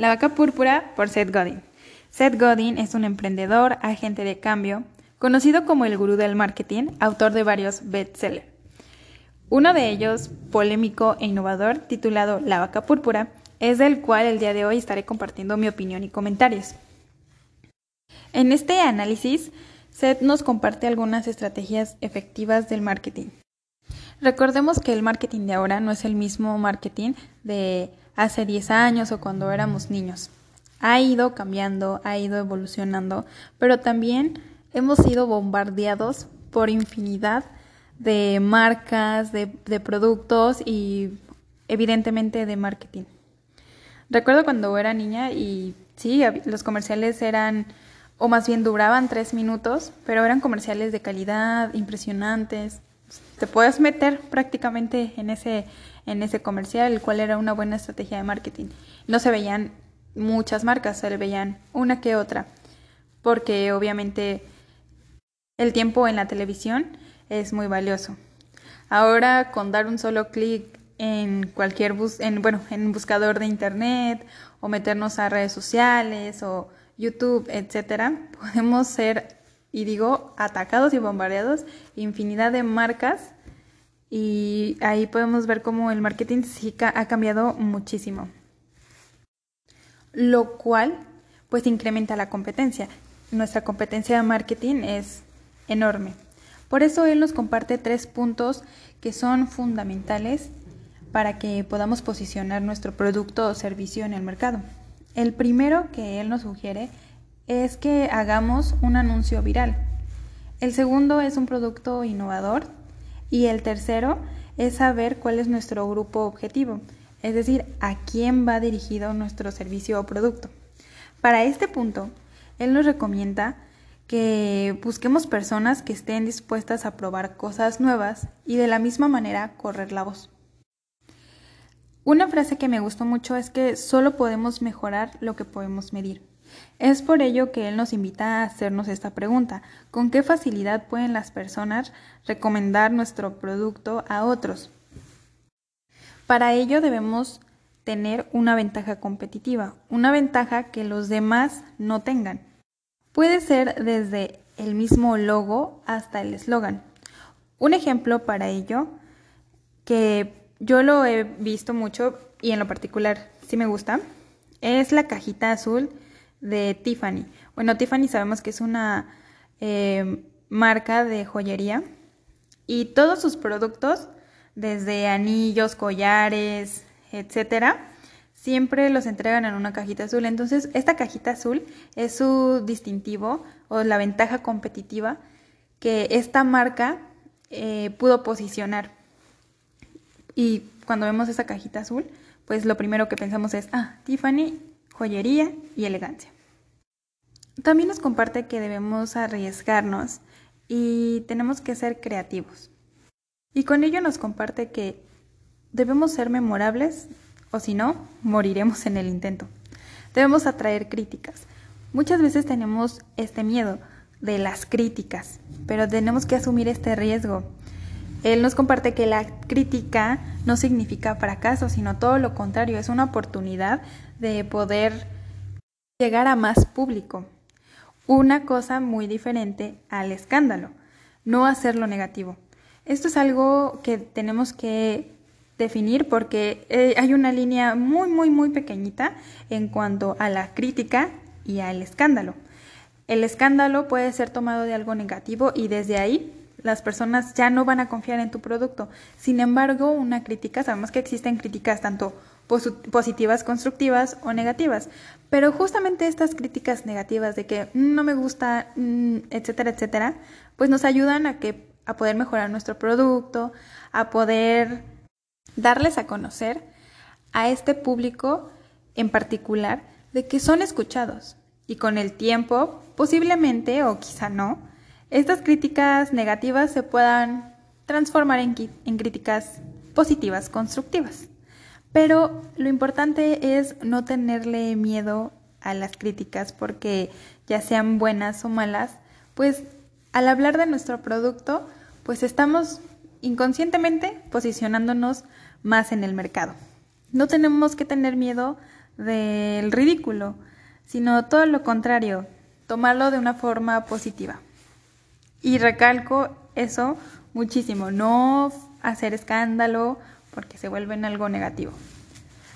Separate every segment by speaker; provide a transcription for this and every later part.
Speaker 1: La vaca púrpura por Seth Godin. Seth Godin es un emprendedor, agente de cambio, conocido como el gurú del marketing, autor de varios bestsellers. Uno de ellos, polémico e innovador, titulado La vaca púrpura, es del cual el día de hoy estaré compartiendo mi opinión y comentarios. En este análisis, Seth nos comparte algunas estrategias efectivas del marketing. Recordemos que el marketing de ahora no es el mismo marketing de hace 10 años o cuando éramos niños. Ha ido cambiando, ha ido evolucionando, pero también hemos sido bombardeados por infinidad de marcas, de, productos y evidentemente de marketing. Recuerdo cuando era niña y sí, los comerciales eran, o más bien duraban tres minutos, pero eran comerciales de calidad, impresionantes. Te puedes meter prácticamente en ese, en ese comercial, el cual era una buena estrategia de marketing. No se veían muchas marcas, se veían una que otra, porque obviamente el tiempo en la televisión es muy valioso. Ahora con dar un solo clic en cualquier bus en bueno, en un buscador de internet o meternos a redes sociales o YouTube, etcétera, podemos ser y digo atacados y bombardeados infinidad de marcas y ahí podemos ver cómo el marketing sí ha cambiado muchísimo. Lo cual pues incrementa la competencia. Nuestra competencia de marketing es enorme. Por eso él nos comparte tres puntos que son fundamentales para que podamos posicionar nuestro producto o servicio en el mercado. El primero que él nos sugiere es que hagamos un anuncio viral. El segundo es un producto innovador y el tercero es saber cuál es nuestro grupo objetivo, es decir, a quién va dirigido nuestro servicio o producto. Para este punto, él nos recomienda que busquemos personas que estén dispuestas a probar cosas nuevas y de la misma manera correr la voz. Una frase que me gustó mucho es que solo podemos mejorar lo que podemos medir. Es por ello que él nos invita a hacernos esta pregunta. ¿Con qué facilidad pueden las personas recomendar nuestro producto a otros? Para ello debemos tener una ventaja competitiva, una ventaja que los demás no tengan. Puede ser desde el mismo logo hasta el eslogan. Un ejemplo para ello, que yo lo he visto mucho y en lo particular sí me gusta, es la cajita azul de Tiffany. Bueno, Tiffany sabemos que es una eh, marca de joyería y todos sus productos, desde anillos, collares, etcétera, siempre los entregan en una cajita azul. Entonces, esta cajita azul es su distintivo o la ventaja competitiva que esta marca eh, pudo posicionar. Y cuando vemos esa cajita azul, pues lo primero que pensamos es, ah, Tiffany joyería y elegancia. También nos comparte que debemos arriesgarnos y tenemos que ser creativos. Y con ello nos comparte que debemos ser memorables o si no, moriremos en el intento. Debemos atraer críticas. Muchas veces tenemos este miedo de las críticas, pero tenemos que asumir este riesgo. Él nos comparte que la crítica no significa fracaso, sino todo lo contrario, es una oportunidad de poder llegar a más público. Una cosa muy diferente al escándalo, no hacerlo negativo. Esto es algo que tenemos que definir porque eh, hay una línea muy, muy, muy pequeñita en cuanto a la crítica y al escándalo. El escándalo puede ser tomado de algo negativo y desde ahí las personas ya no van a confiar en tu producto. Sin embargo, una crítica, sabemos que existen críticas tanto positivas, constructivas o negativas. Pero justamente estas críticas negativas de que no me gusta, mm, etcétera, etcétera, pues nos ayudan a que a poder mejorar nuestro producto, a poder darles a conocer a este público en particular de que son escuchados y con el tiempo, posiblemente o quizá no, estas críticas negativas se puedan transformar en, en críticas positivas, constructivas. Pero lo importante es no tenerle miedo a las críticas porque ya sean buenas o malas, pues al hablar de nuestro producto, pues estamos inconscientemente posicionándonos más en el mercado. No tenemos que tener miedo del ridículo, sino todo lo contrario, tomarlo de una forma positiva. Y recalco eso muchísimo, no hacer escándalo porque se vuelve en algo negativo.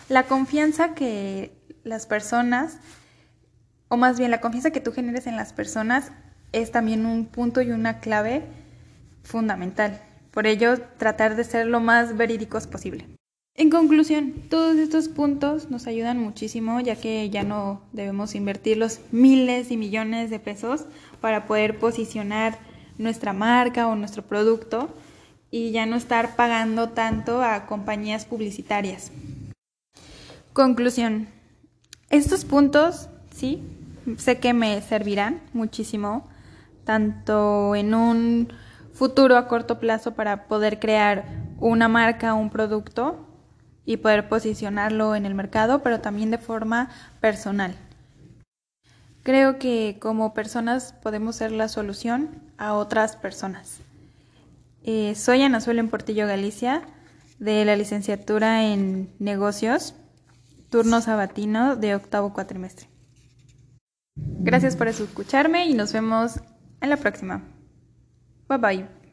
Speaker 1: La confianza que las personas, o más bien la confianza que tú generes en las personas, es también un punto y una clave fundamental. Por ello, tratar de ser lo más verídicos posible. En conclusión, todos estos puntos nos ayudan muchísimo ya que ya no debemos invertir los miles y millones de pesos para poder posicionar nuestra marca o nuestro producto y ya no estar pagando tanto a compañías publicitarias. Conclusión. Estos puntos, sí, sé que me servirán muchísimo, tanto en un futuro a corto plazo para poder crear una marca, un producto y poder posicionarlo en el mercado, pero también de forma personal. Creo que como personas podemos ser la solución a otras personas. Eh, soy Ana en Portillo Galicia, de la licenciatura en negocios, turno sabatino de octavo cuatrimestre. Gracias por escucharme y nos vemos en la próxima. Bye bye.